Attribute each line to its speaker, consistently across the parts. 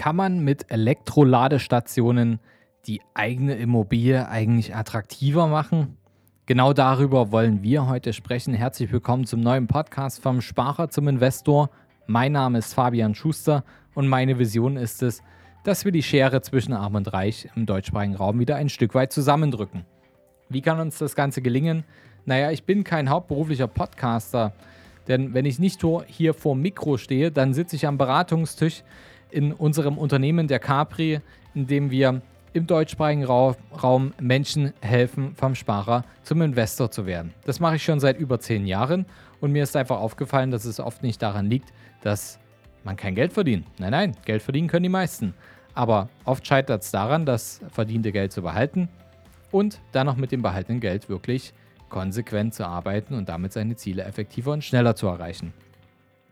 Speaker 1: Kann man mit Elektroladestationen die eigene Immobilie eigentlich attraktiver machen? Genau darüber wollen wir heute sprechen. Herzlich willkommen zum neuen Podcast vom Sparer zum Investor. Mein Name ist Fabian Schuster und meine Vision ist es, dass wir die Schere zwischen Arm und Reich im deutschsprachigen Raum wieder ein Stück weit zusammendrücken. Wie kann uns das Ganze gelingen? Naja, ich bin kein hauptberuflicher Podcaster, denn wenn ich nicht hier vor dem Mikro stehe, dann sitze ich am Beratungstisch in unserem Unternehmen der Capri, in dem wir im deutschsprachigen Raum Menschen helfen, vom Sparer zum Investor zu werden. Das mache ich schon seit über zehn Jahren und mir ist einfach aufgefallen, dass es oft nicht daran liegt, dass man kein Geld verdient. Nein, nein, Geld verdienen können die meisten. Aber oft scheitert es daran, das verdiente Geld zu behalten und dann noch mit dem behaltenen Geld wirklich konsequent zu arbeiten und damit seine Ziele effektiver und schneller zu erreichen.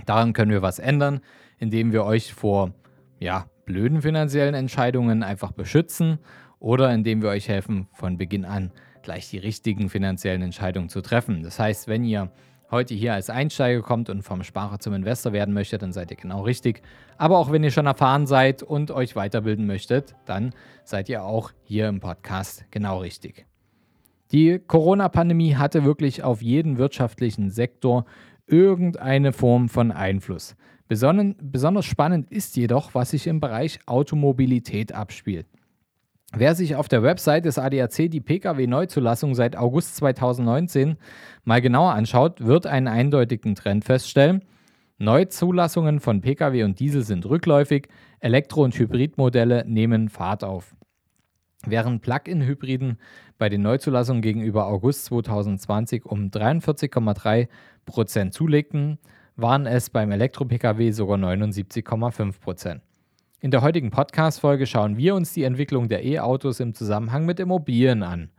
Speaker 1: Daran können wir was ändern, indem wir euch vor ja, blöden finanziellen Entscheidungen einfach beschützen oder indem wir euch helfen, von Beginn an gleich die richtigen finanziellen Entscheidungen zu treffen. Das heißt, wenn ihr heute hier als Einsteiger kommt und vom Sparer zum Investor werden möchtet, dann seid ihr genau richtig. Aber auch wenn ihr schon erfahren seid und euch weiterbilden möchtet, dann seid ihr auch hier im Podcast genau richtig. Die Corona-Pandemie hatte wirklich auf jeden wirtschaftlichen Sektor irgendeine Form von Einfluss. Besonders spannend ist jedoch, was sich im Bereich Automobilität abspielt. Wer sich auf der Website des ADAC die Pkw-Neuzulassung seit August 2019 mal genauer anschaut, wird einen eindeutigen Trend feststellen. Neuzulassungen von Pkw und Diesel sind rückläufig, Elektro- und Hybridmodelle nehmen Fahrt auf. Während Plug-in-Hybriden bei den Neuzulassungen gegenüber August 2020 um 43,3 Prozent zulegten, waren es beim Elektro-Pkw sogar 79,5 Prozent. In der heutigen Podcast-Folge schauen wir uns die Entwicklung der E-Autos im Zusammenhang mit Immobilien an.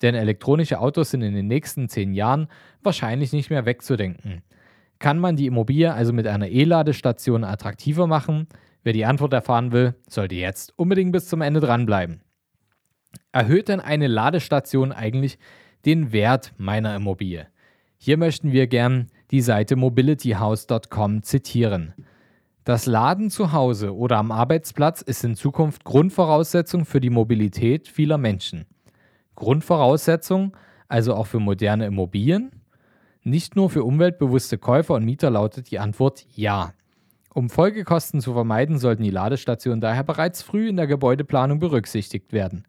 Speaker 1: Denn elektronische Autos sind in den nächsten zehn Jahren wahrscheinlich nicht mehr wegzudenken. Kann man die Immobilie also mit einer E-Ladestation attraktiver machen? Wer die Antwort erfahren will, sollte jetzt unbedingt bis zum Ende dranbleiben. Erhöht denn eine Ladestation eigentlich den Wert meiner Immobilie? Hier möchten wir gern die Seite mobilityhouse.com zitieren. Das Laden zu Hause oder am Arbeitsplatz ist in Zukunft Grundvoraussetzung für die Mobilität vieler Menschen. Grundvoraussetzung also auch für moderne Immobilien? Nicht nur für umweltbewusste Käufer und Mieter lautet die Antwort ja. Um Folgekosten zu vermeiden, sollten die Ladestationen daher bereits früh in der Gebäudeplanung berücksichtigt werden.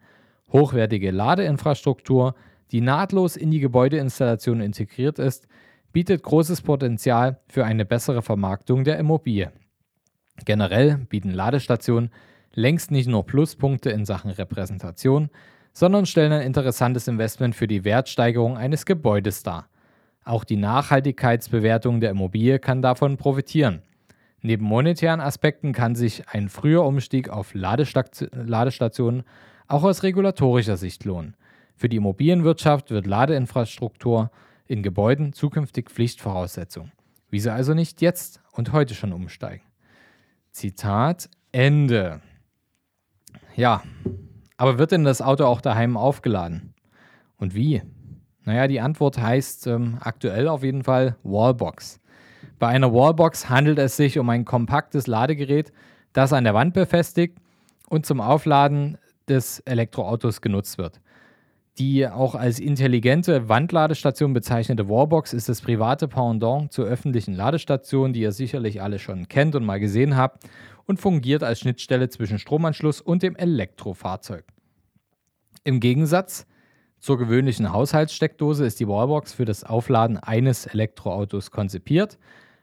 Speaker 1: Hochwertige Ladeinfrastruktur, die nahtlos in die Gebäudeinstallation integriert ist, bietet großes Potenzial für eine bessere Vermarktung der Immobilie. Generell bieten Ladestationen längst nicht nur Pluspunkte in Sachen Repräsentation, sondern stellen ein interessantes Investment für die Wertsteigerung eines Gebäudes dar. Auch die Nachhaltigkeitsbewertung der Immobilie kann davon profitieren. Neben monetären Aspekten kann sich ein früher Umstieg auf Ladestationen auch aus regulatorischer Sicht lohnen. Für die Immobilienwirtschaft wird Ladeinfrastruktur in Gebäuden zukünftig Pflichtvoraussetzung. Wieso also nicht jetzt und heute schon umsteigen? Zitat Ende. Ja, aber wird denn das Auto auch daheim aufgeladen? Und wie? Naja, die Antwort heißt ähm, aktuell auf jeden Fall Wallbox. Bei einer Wallbox handelt es sich um ein kompaktes Ladegerät, das an der Wand befestigt und zum Aufladen des Elektroautos genutzt wird. Die auch als intelligente Wandladestation bezeichnete Warbox ist das private Pendant zur öffentlichen Ladestation, die ihr sicherlich alle schon kennt und mal gesehen habt, und fungiert als Schnittstelle zwischen Stromanschluss und dem Elektrofahrzeug. Im Gegensatz zur gewöhnlichen Haushaltssteckdose ist die Wallbox für das Aufladen eines Elektroautos konzipiert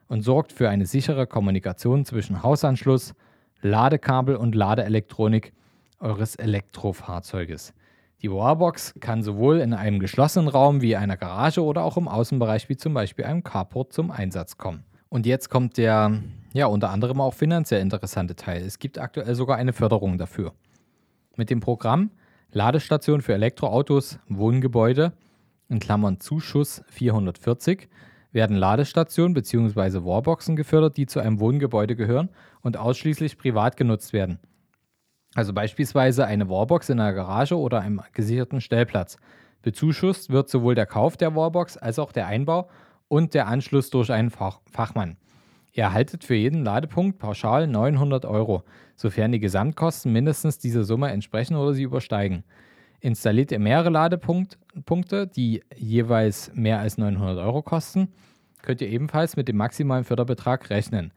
Speaker 1: und sorgt für eine sichere Kommunikation zwischen Hausanschluss, Ladekabel und Ladeelektronik eures Elektrofahrzeuges. Die Warbox kann sowohl in einem geschlossenen Raum wie einer Garage oder auch im Außenbereich wie zum Beispiel einem Carport zum Einsatz kommen. Und jetzt kommt der, ja, unter anderem auch finanziell interessante Teil. Es gibt aktuell sogar eine Förderung dafür. Mit dem Programm Ladestation für Elektroautos, Wohngebäude, in Klammern Zuschuss 440, werden Ladestationen bzw. Warboxen gefördert, die zu einem Wohngebäude gehören und ausschließlich privat genutzt werden. Also beispielsweise eine Warbox in einer Garage oder einem gesicherten Stellplatz. Bezuschusst wird sowohl der Kauf der Warbox als auch der Einbau und der Anschluss durch einen Fach Fachmann. Ihr erhaltet für jeden Ladepunkt pauschal 900 Euro, sofern die Gesamtkosten mindestens dieser Summe entsprechen oder sie übersteigen. Installiert ihr mehrere Ladepunkte, die jeweils mehr als 900 Euro kosten, könnt ihr ebenfalls mit dem maximalen Förderbetrag rechnen.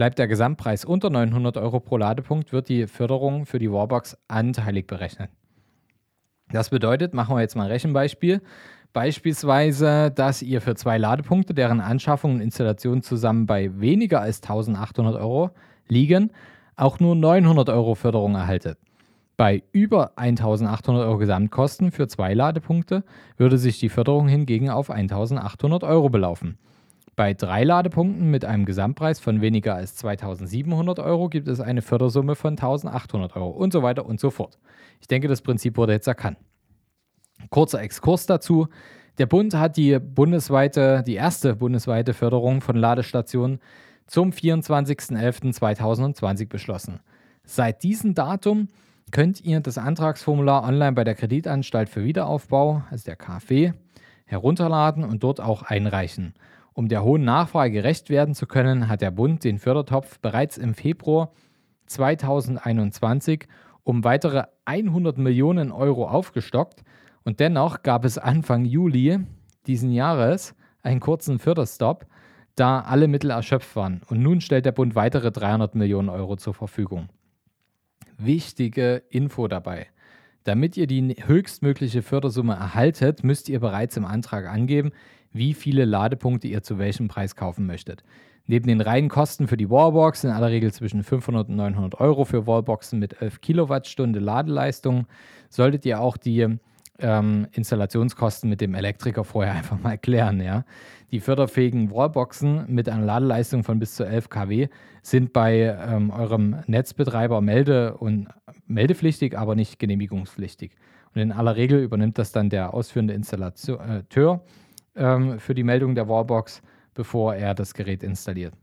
Speaker 1: Bleibt der Gesamtpreis unter 900 Euro pro Ladepunkt, wird die Förderung für die Warbox anteilig berechnet. Das bedeutet, machen wir jetzt mal ein Rechenbeispiel. Beispielsweise, dass ihr für zwei Ladepunkte, deren Anschaffung und Installation zusammen bei weniger als 1800 Euro liegen, auch nur 900 Euro Förderung erhaltet. Bei über 1800 Euro Gesamtkosten für zwei Ladepunkte würde sich die Förderung hingegen auf 1800 Euro belaufen. Bei drei Ladepunkten mit einem Gesamtpreis von weniger als 2700 Euro gibt es eine Fördersumme von 1800 Euro und so weiter und so fort. Ich denke, das Prinzip wurde jetzt erkannt. Kurzer Exkurs dazu. Der Bund hat die bundesweite, die erste bundesweite Förderung von Ladestationen zum 24.11.2020 beschlossen. Seit diesem Datum könnt ihr das Antragsformular online bei der Kreditanstalt für Wiederaufbau, also der KfW, herunterladen und dort auch einreichen. Um der hohen Nachfrage gerecht werden zu können, hat der Bund den Fördertopf bereits im Februar 2021 um weitere 100 Millionen Euro aufgestockt und dennoch gab es Anfang Juli diesen Jahres einen kurzen Förderstopp, da alle Mittel erschöpft waren. Und nun stellt der Bund weitere 300 Millionen Euro zur Verfügung wichtige Info dabei. Damit ihr die höchstmögliche Fördersumme erhaltet, müsst ihr bereits im Antrag angeben, wie viele Ladepunkte ihr zu welchem Preis kaufen möchtet. Neben den reinen Kosten für die Wallbox in aller Regel zwischen 500 und 900 Euro für Wallboxen mit 11 Kilowattstunde Ladeleistung solltet ihr auch die ähm, Installationskosten mit dem Elektriker vorher einfach mal klären. Ja? Die förderfähigen Wallboxen mit einer Ladeleistung von bis zu 11 kW sind bei ähm, eurem Netzbetreiber melde- und meldepflichtig, aber nicht genehmigungspflichtig. Und in aller Regel übernimmt das dann der ausführende Installateur ähm, für die Meldung der Wallbox, bevor er das Gerät installiert.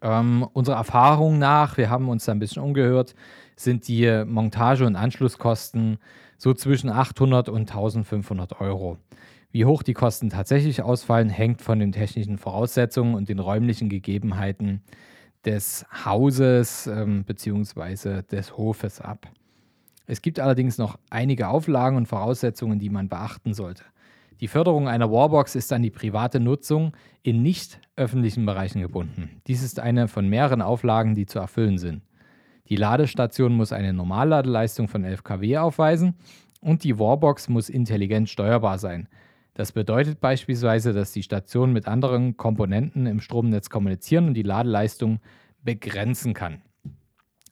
Speaker 1: Ähm, unserer Erfahrung nach, wir haben uns da ein bisschen umgehört, sind die Montage- und Anschlusskosten so zwischen 800 und 1500 Euro. Wie hoch die Kosten tatsächlich ausfallen, hängt von den technischen Voraussetzungen und den räumlichen Gegebenheiten des Hauses ähm, bzw. des Hofes ab. Es gibt allerdings noch einige Auflagen und Voraussetzungen, die man beachten sollte. Die Förderung einer Warbox ist an die private Nutzung in nicht öffentlichen Bereichen gebunden. Dies ist eine von mehreren Auflagen, die zu erfüllen sind. Die Ladestation muss eine Normalladeleistung von 11 kW aufweisen und die Warbox muss intelligent steuerbar sein. Das bedeutet beispielsweise, dass die Station mit anderen Komponenten im Stromnetz kommunizieren und die Ladeleistung begrenzen kann.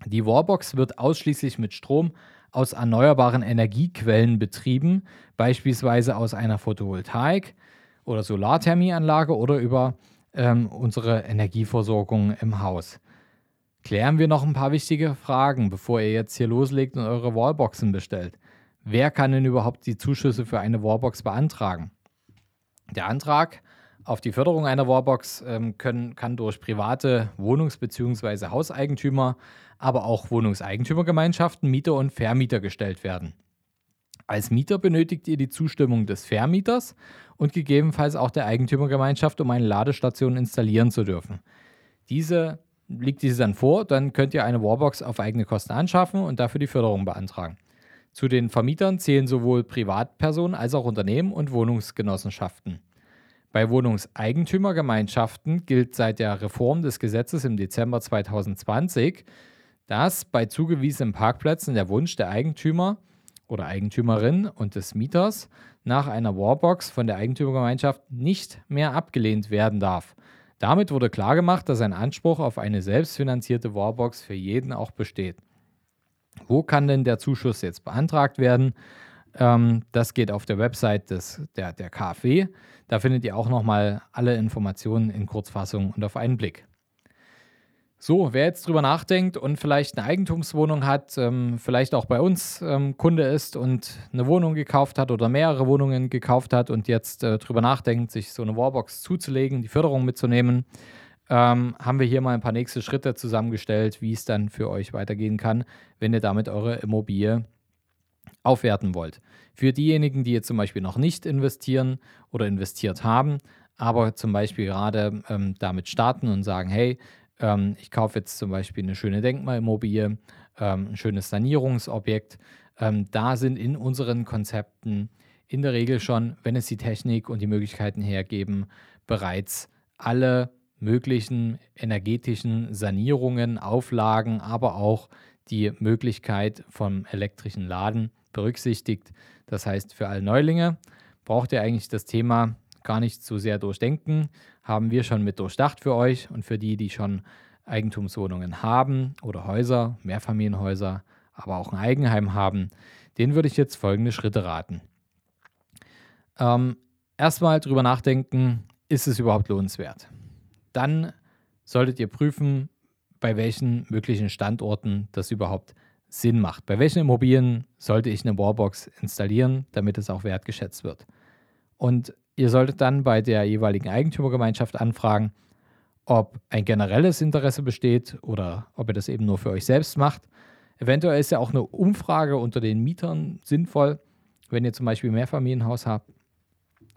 Speaker 1: Die Warbox wird ausschließlich mit Strom aus erneuerbaren Energiequellen betrieben, beispielsweise aus einer Photovoltaik- oder Solarthermieanlage oder über ähm, unsere Energieversorgung im Haus klären wir noch ein paar wichtige Fragen, bevor ihr jetzt hier loslegt und eure Wallboxen bestellt. Wer kann denn überhaupt die Zuschüsse für eine Wallbox beantragen? Der Antrag auf die Förderung einer Wallbox ähm, können, kann durch private Wohnungs- bzw. Hauseigentümer, aber auch Wohnungseigentümergemeinschaften, Mieter und Vermieter gestellt werden. Als Mieter benötigt ihr die Zustimmung des Vermieters und gegebenenfalls auch der Eigentümergemeinschaft, um eine Ladestation installieren zu dürfen. Diese liegt diese dann vor, dann könnt ihr eine Warbox auf eigene Kosten anschaffen und dafür die Förderung beantragen. Zu den Vermietern zählen sowohl Privatpersonen als auch Unternehmen und Wohnungsgenossenschaften. Bei Wohnungseigentümergemeinschaften gilt seit der Reform des Gesetzes im Dezember 2020, dass bei zugewiesenen Parkplätzen der Wunsch der Eigentümer oder Eigentümerin und des Mieters nach einer Warbox von der Eigentümergemeinschaft nicht mehr abgelehnt werden darf. Damit wurde klargemacht, dass ein Anspruch auf eine selbstfinanzierte Warbox für jeden auch besteht. Wo kann denn der Zuschuss jetzt beantragt werden? Ähm, das geht auf der Website des, der, der KfW. Da findet ihr auch nochmal alle Informationen in Kurzfassung und auf einen Blick. So, wer jetzt drüber nachdenkt und vielleicht eine Eigentumswohnung hat, ähm, vielleicht auch bei uns ähm, Kunde ist und eine Wohnung gekauft hat oder mehrere Wohnungen gekauft hat und jetzt äh, drüber nachdenkt, sich so eine Warbox zuzulegen, die Förderung mitzunehmen, ähm, haben wir hier mal ein paar nächste Schritte zusammengestellt, wie es dann für euch weitergehen kann, wenn ihr damit eure Immobilie aufwerten wollt. Für diejenigen, die jetzt zum Beispiel noch nicht investieren oder investiert haben, aber zum Beispiel gerade ähm, damit starten und sagen, hey, ähm, ich kaufe jetzt zum Beispiel eine schöne Denkmalimmobilie, ähm, ein schönes Sanierungsobjekt. Ähm, da sind in unseren Konzepten in der Regel schon, wenn es die Technik und die Möglichkeiten hergeben, bereits alle möglichen energetischen Sanierungen, Auflagen, aber auch die Möglichkeit vom elektrischen Laden berücksichtigt. Das heißt, für alle Neulinge braucht ihr eigentlich das Thema gar nicht zu sehr durchdenken. Haben wir schon mit durchdacht für euch und für die, die schon Eigentumswohnungen haben oder Häuser, Mehrfamilienhäuser, aber auch ein Eigenheim haben, denen würde ich jetzt folgende Schritte raten. Ähm, erstmal drüber nachdenken, ist es überhaupt lohnenswert? Dann solltet ihr prüfen, bei welchen möglichen Standorten das überhaupt Sinn macht. Bei welchen Immobilien sollte ich eine Wallbox installieren, damit es auch wertgeschätzt wird. Und ihr solltet dann bei der jeweiligen Eigentümergemeinschaft anfragen, ob ein generelles Interesse besteht oder ob ihr das eben nur für euch selbst macht. Eventuell ist ja auch eine Umfrage unter den Mietern sinnvoll, wenn ihr zum Beispiel Mehrfamilienhaus habt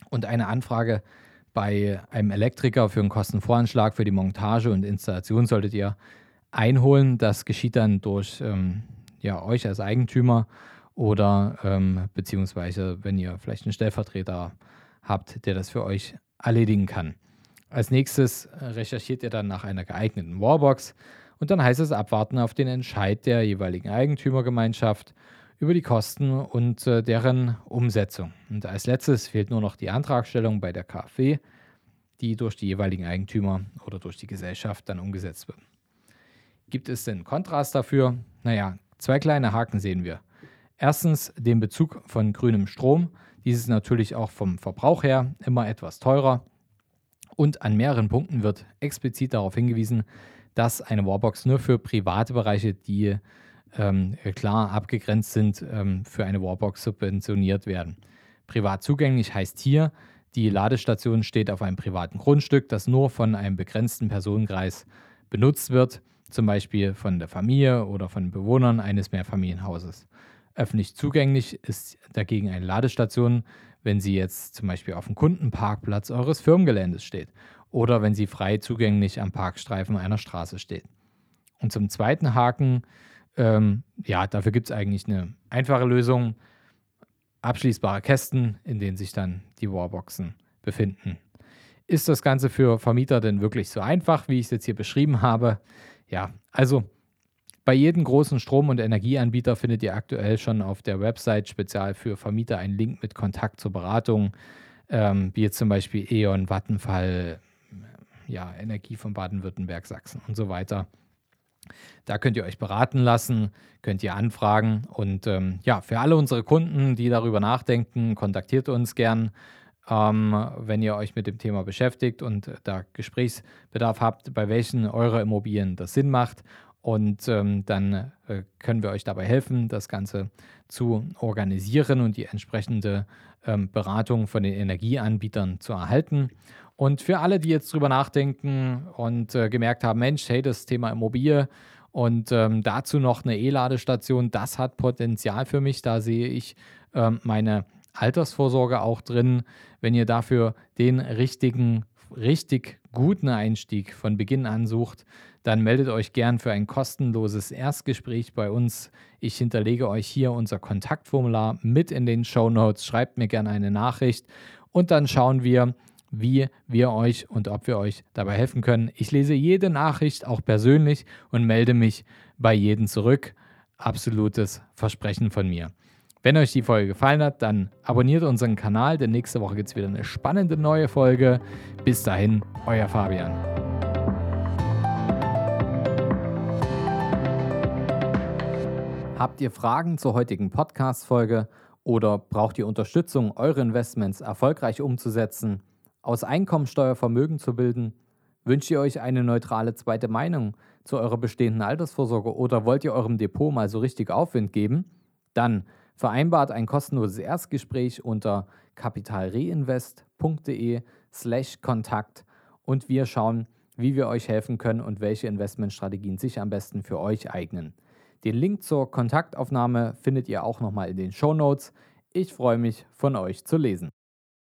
Speaker 1: und eine Anfrage bei einem Elektriker für einen Kostenvoranschlag für die Montage und Installation solltet ihr einholen. Das geschieht dann durch ähm, ja, euch als Eigentümer oder ähm, beziehungsweise wenn ihr vielleicht einen Stellvertreter habt, der das für euch erledigen kann. Als nächstes recherchiert ihr dann nach einer geeigneten Wallbox und dann heißt es abwarten auf den Entscheid der jeweiligen Eigentümergemeinschaft über die Kosten und äh, deren Umsetzung. Und als letztes fehlt nur noch die Antragstellung bei der KfW, die durch die jeweiligen Eigentümer oder durch die Gesellschaft dann umgesetzt wird. Gibt es denn Kontrast dafür? Naja, zwei kleine Haken sehen wir. Erstens den Bezug von grünem Strom. Dies ist natürlich auch vom Verbrauch her immer etwas teurer. Und an mehreren Punkten wird explizit darauf hingewiesen, dass eine Warbox nur für private Bereiche, die ähm, klar abgegrenzt sind, ähm, für eine Warbox subventioniert werden. Privat zugänglich heißt hier, die Ladestation steht auf einem privaten Grundstück, das nur von einem begrenzten Personenkreis benutzt wird, zum Beispiel von der Familie oder von Bewohnern eines Mehrfamilienhauses. Öffentlich zugänglich ist dagegen eine Ladestation, wenn sie jetzt zum Beispiel auf dem Kundenparkplatz eures Firmengeländes steht oder wenn sie frei zugänglich am Parkstreifen einer Straße steht. Und zum zweiten Haken, ähm, ja, dafür gibt es eigentlich eine einfache Lösung. Abschließbare Kästen, in denen sich dann die Warboxen befinden. Ist das Ganze für Vermieter denn wirklich so einfach, wie ich es jetzt hier beschrieben habe? Ja, also bei jedem großen Strom- und Energieanbieter findet ihr aktuell schon auf der Website spezial für Vermieter einen Link mit Kontakt zur Beratung, ähm, wie jetzt zum Beispiel E.ON, Vattenfall, ja, Energie von Baden-Württemberg, Sachsen und so weiter. Da könnt ihr euch beraten lassen, könnt ihr anfragen und ähm, ja, für alle unsere Kunden, die darüber nachdenken, kontaktiert uns gern, ähm, wenn ihr euch mit dem Thema beschäftigt und da Gesprächsbedarf habt, bei welchen eurer Immobilien das Sinn macht und ähm, dann äh, können wir euch dabei helfen, das Ganze zu organisieren und die entsprechende ähm, Beratung von den Energieanbietern zu erhalten. Und für alle, die jetzt drüber nachdenken und äh, gemerkt haben, Mensch, hey, das Thema Immobilie und ähm, dazu noch eine E-Ladestation, das hat Potenzial für mich. Da sehe ich ähm, meine Altersvorsorge auch drin. Wenn ihr dafür den richtigen, richtig guten Einstieg von Beginn an sucht, dann meldet euch gern für ein kostenloses Erstgespräch bei uns. Ich hinterlege euch hier unser Kontaktformular mit in den Show Notes. Schreibt mir gerne eine Nachricht und dann schauen wir, wie wir euch und ob wir euch dabei helfen können. Ich lese jede Nachricht auch persönlich und melde mich bei jedem zurück. Absolutes Versprechen von mir. Wenn euch die Folge gefallen hat, dann abonniert unseren Kanal, denn nächste Woche gibt es wieder eine spannende neue Folge. Bis dahin, euer Fabian. Habt ihr Fragen zur heutigen Podcast-Folge oder braucht ihr Unterstützung, eure Investments erfolgreich umzusetzen, aus Einkommensteuer Vermögen zu bilden? Wünscht ihr euch eine neutrale zweite Meinung zu eurer bestehenden Altersvorsorge oder wollt ihr eurem Depot mal so richtig Aufwind geben? Dann vereinbart ein kostenloses Erstgespräch unter kapitalreinvest.de/slash Kontakt und wir schauen, wie wir euch helfen können und welche Investmentstrategien sich am besten für euch eignen. Den Link zur Kontaktaufnahme findet ihr auch nochmal in den Show Notes. Ich freue mich, von euch zu lesen.